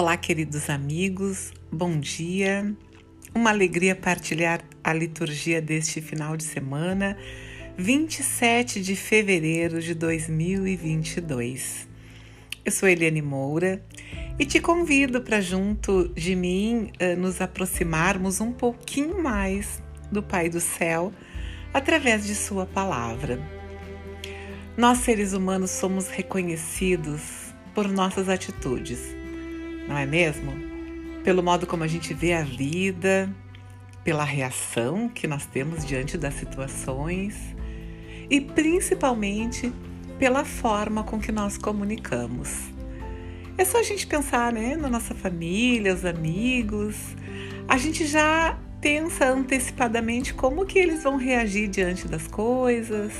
Olá, queridos amigos, bom dia. Uma alegria partilhar a liturgia deste final de semana, 27 de fevereiro de 2022. Eu sou Eliane Moura e te convido para, junto de mim, eh, nos aproximarmos um pouquinho mais do Pai do Céu através de Sua palavra. Nós, seres humanos, somos reconhecidos por nossas atitudes não é mesmo? Pelo modo como a gente vê a vida, pela reação que nós temos diante das situações e principalmente pela forma com que nós comunicamos. É só a gente pensar, né, na nossa família, os amigos, a gente já pensa antecipadamente como que eles vão reagir diante das coisas,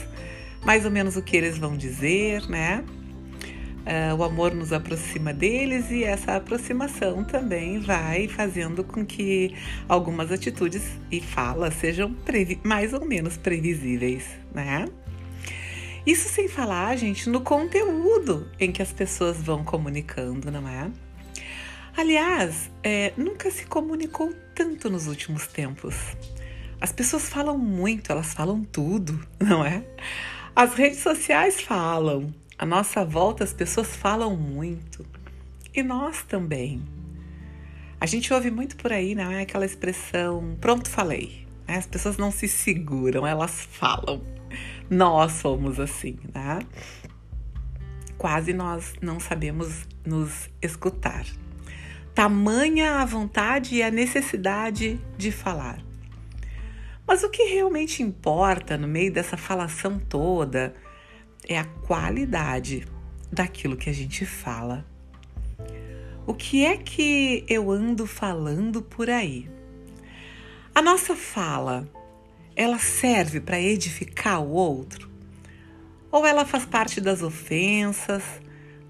mais ou menos o que eles vão dizer, né? Uh, o amor nos aproxima deles e essa aproximação também vai fazendo com que algumas atitudes e falas sejam mais ou menos previsíveis, né? Isso sem falar, gente, no conteúdo em que as pessoas vão comunicando, não é? Aliás, é, nunca se comunicou tanto nos últimos tempos. As pessoas falam muito, elas falam tudo, não é? As redes sociais falam, a nossa volta as pessoas falam muito e nós também. A gente ouve muito por aí, não é aquela expressão pronto falei. Né? As pessoas não se seguram, elas falam. Nós somos assim, né? Quase nós não sabemos nos escutar. Tamanha a vontade e a necessidade de falar. Mas o que realmente importa no meio dessa falação toda, é a qualidade daquilo que a gente fala. O que é que eu ando falando por aí? A nossa fala, ela serve para edificar o outro? Ou ela faz parte das ofensas,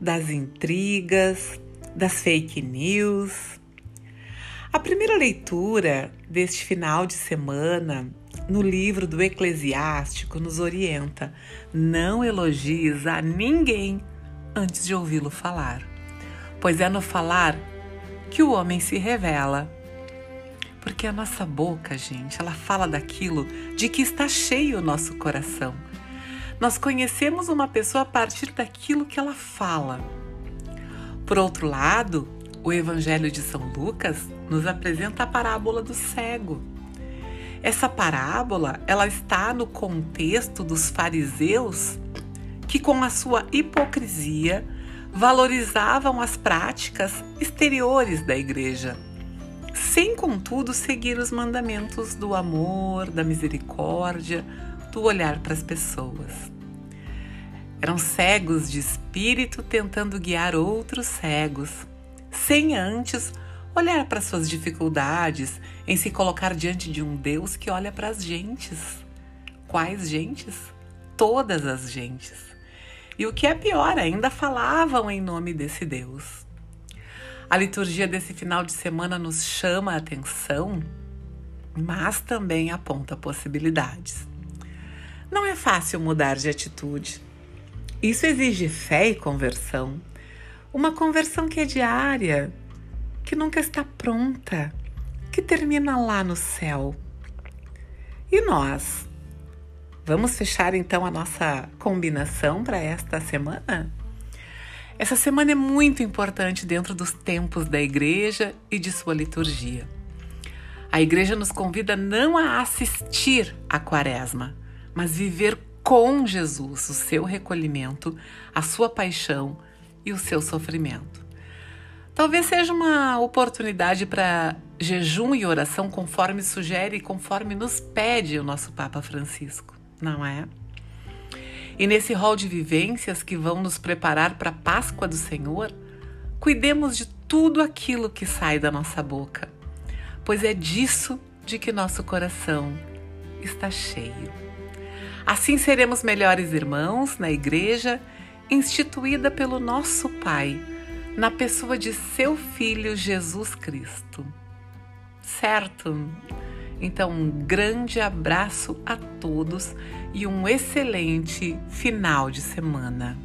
das intrigas, das fake news? A primeira leitura deste final de semana no livro do Eclesiástico nos orienta: não elogies a ninguém antes de ouvi-lo falar, pois é no falar que o homem se revela. Porque a nossa boca, gente, ela fala daquilo de que está cheio o nosso coração. Nós conhecemos uma pessoa a partir daquilo que ela fala. Por outro lado, o Evangelho de São Lucas nos apresenta a parábola do cego essa parábola, ela está no contexto dos fariseus que com a sua hipocrisia valorizavam as práticas exteriores da igreja, sem contudo seguir os mandamentos do amor, da misericórdia, do olhar para as pessoas. Eram cegos de espírito tentando guiar outros cegos, sem antes olhar para suas dificuldades, em se colocar diante de um Deus que olha para as gentes. Quais gentes? Todas as gentes. E o que é pior, ainda falavam em nome desse Deus. A liturgia desse final de semana nos chama a atenção, mas também aponta possibilidades. Não é fácil mudar de atitude. Isso exige fé e conversão. Uma conversão que é diária, que nunca está pronta, que termina lá no céu. E nós? Vamos fechar então a nossa combinação para esta semana? Essa semana é muito importante dentro dos tempos da igreja e de sua liturgia. A igreja nos convida não a assistir à quaresma, mas viver com Jesus o seu recolhimento, a sua paixão e o seu sofrimento. Talvez seja uma oportunidade para jejum e oração conforme sugere e conforme nos pede o nosso Papa Francisco, não é? E nesse rol de vivências que vão nos preparar para a Páscoa do Senhor, cuidemos de tudo aquilo que sai da nossa boca, pois é disso de que nosso coração está cheio. Assim seremos melhores irmãos na igreja instituída pelo nosso Pai na pessoa de seu Filho Jesus Cristo. Certo? Então, um grande abraço a todos e um excelente final de semana.